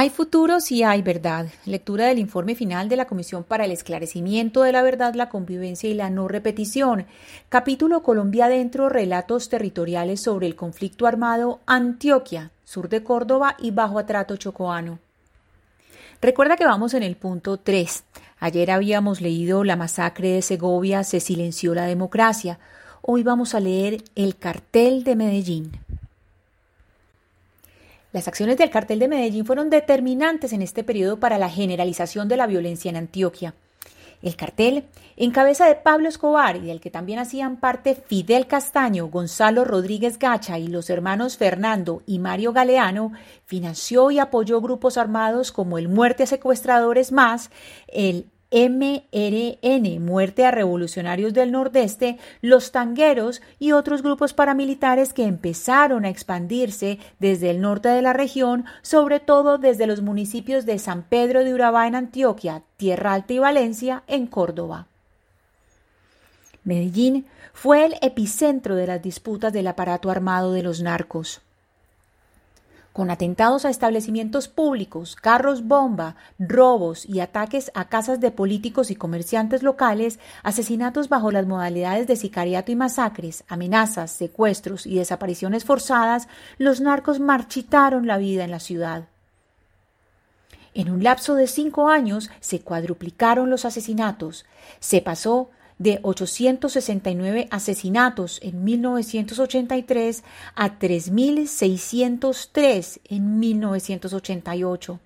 Hay futuros y hay verdad. Lectura del informe final de la Comisión para el Esclarecimiento de la Verdad, la Convivencia y la No Repetición. Capítulo Colombia Adentro, relatos territoriales sobre el conflicto armado Antioquia, sur de Córdoba y bajo atrato chocoano. Recuerda que vamos en el punto 3. Ayer habíamos leído la masacre de Segovia, se silenció la democracia. Hoy vamos a leer el cartel de Medellín. Las acciones del cartel de Medellín fueron determinantes en este periodo para la generalización de la violencia en Antioquia. El cartel, en cabeza de Pablo Escobar y del que también hacían parte Fidel Castaño, Gonzalo Rodríguez Gacha y los hermanos Fernando y Mario Galeano, financió y apoyó grupos armados como el Muerte a Secuestradores Más, el MRN, Muerte a Revolucionarios del Nordeste, los Tangueros y otros grupos paramilitares que empezaron a expandirse desde el norte de la región, sobre todo desde los municipios de San Pedro de Urabá en Antioquia, Tierra Alta y Valencia en Córdoba. Medellín fue el epicentro de las disputas del aparato armado de los narcos con atentados a establecimientos públicos, carros bomba, robos y ataques a casas de políticos y comerciantes locales, asesinatos bajo las modalidades de sicariato y masacres, amenazas, secuestros y desapariciones forzadas, los narcos marchitaron la vida en la ciudad. En un lapso de cinco años se cuadruplicaron los asesinatos, se pasó de 869 asesinatos en 1983 a 3.603 en 1988.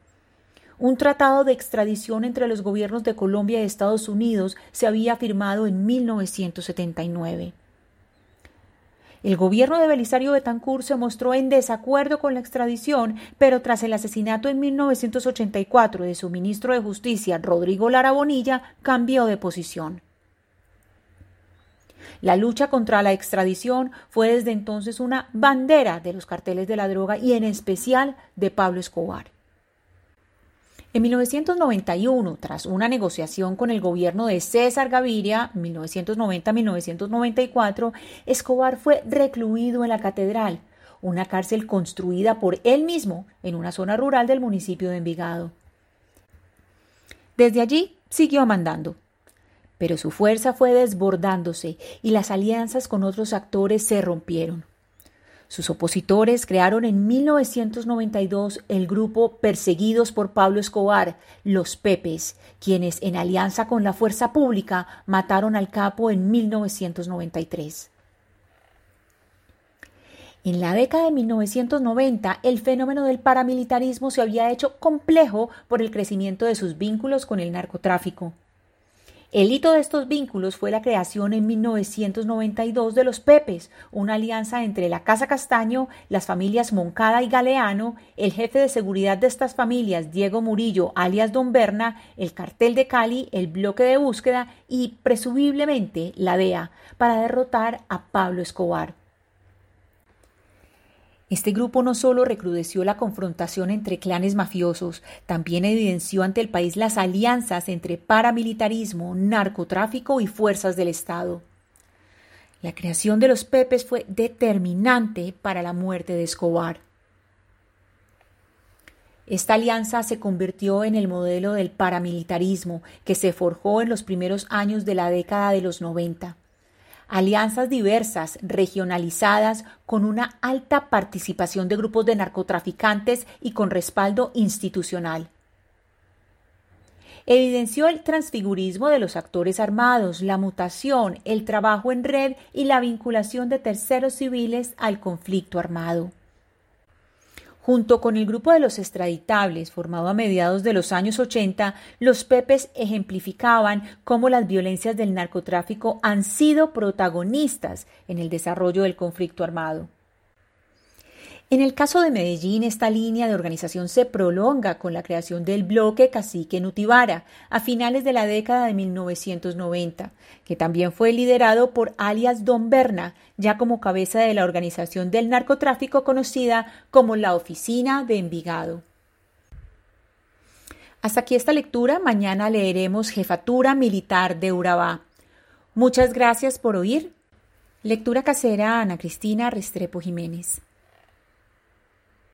Un tratado de extradición entre los gobiernos de Colombia y Estados Unidos se había firmado en 1979. El gobierno de Belisario Betancourt se mostró en desacuerdo con la extradición, pero tras el asesinato en 1984 de su ministro de Justicia, Rodrigo Lara Bonilla, cambió de posición. La lucha contra la extradición fue desde entonces una bandera de los carteles de la droga y en especial de Pablo Escobar. En 1991, tras una negociación con el gobierno de César Gaviria, 1990-1994, Escobar fue recluido en la catedral, una cárcel construida por él mismo en una zona rural del municipio de Envigado. Desde allí siguió mandando pero su fuerza fue desbordándose y las alianzas con otros actores se rompieron. Sus opositores crearon en 1992 el grupo Perseguidos por Pablo Escobar, los Pepes, quienes en alianza con la fuerza pública mataron al capo en 1993. En la década de 1990, el fenómeno del paramilitarismo se había hecho complejo por el crecimiento de sus vínculos con el narcotráfico. El hito de estos vínculos fue la creación en 1992 de los Pepes, una alianza entre la Casa Castaño, las familias Moncada y Galeano, el jefe de seguridad de estas familias, Diego Murillo, alias Don Berna, el cartel de Cali, el bloque de búsqueda y, presumiblemente, la DEA, para derrotar a Pablo Escobar. Este grupo no solo recrudeció la confrontación entre clanes mafiosos, también evidenció ante el país las alianzas entre paramilitarismo, narcotráfico y fuerzas del Estado. La creación de los Pepes fue determinante para la muerte de Escobar. Esta alianza se convirtió en el modelo del paramilitarismo que se forjó en los primeros años de la década de los 90 alianzas diversas, regionalizadas, con una alta participación de grupos de narcotraficantes y con respaldo institucional. Evidenció el transfigurismo de los actores armados, la mutación, el trabajo en red y la vinculación de terceros civiles al conflicto armado. Junto con el grupo de los extraditables, formado a mediados de los años 80, los Pepes ejemplificaban cómo las violencias del narcotráfico han sido protagonistas en el desarrollo del conflicto armado. En el caso de Medellín, esta línea de organización se prolonga con la creación del bloque Cacique Nutibara a finales de la década de 1990, que también fue liderado por alias Don Berna, ya como cabeza de la organización del narcotráfico conocida como la Oficina de Envigado. Hasta aquí esta lectura. Mañana leeremos Jefatura Militar de Urabá. Muchas gracias por oír. Lectura casera Ana Cristina Restrepo Jiménez.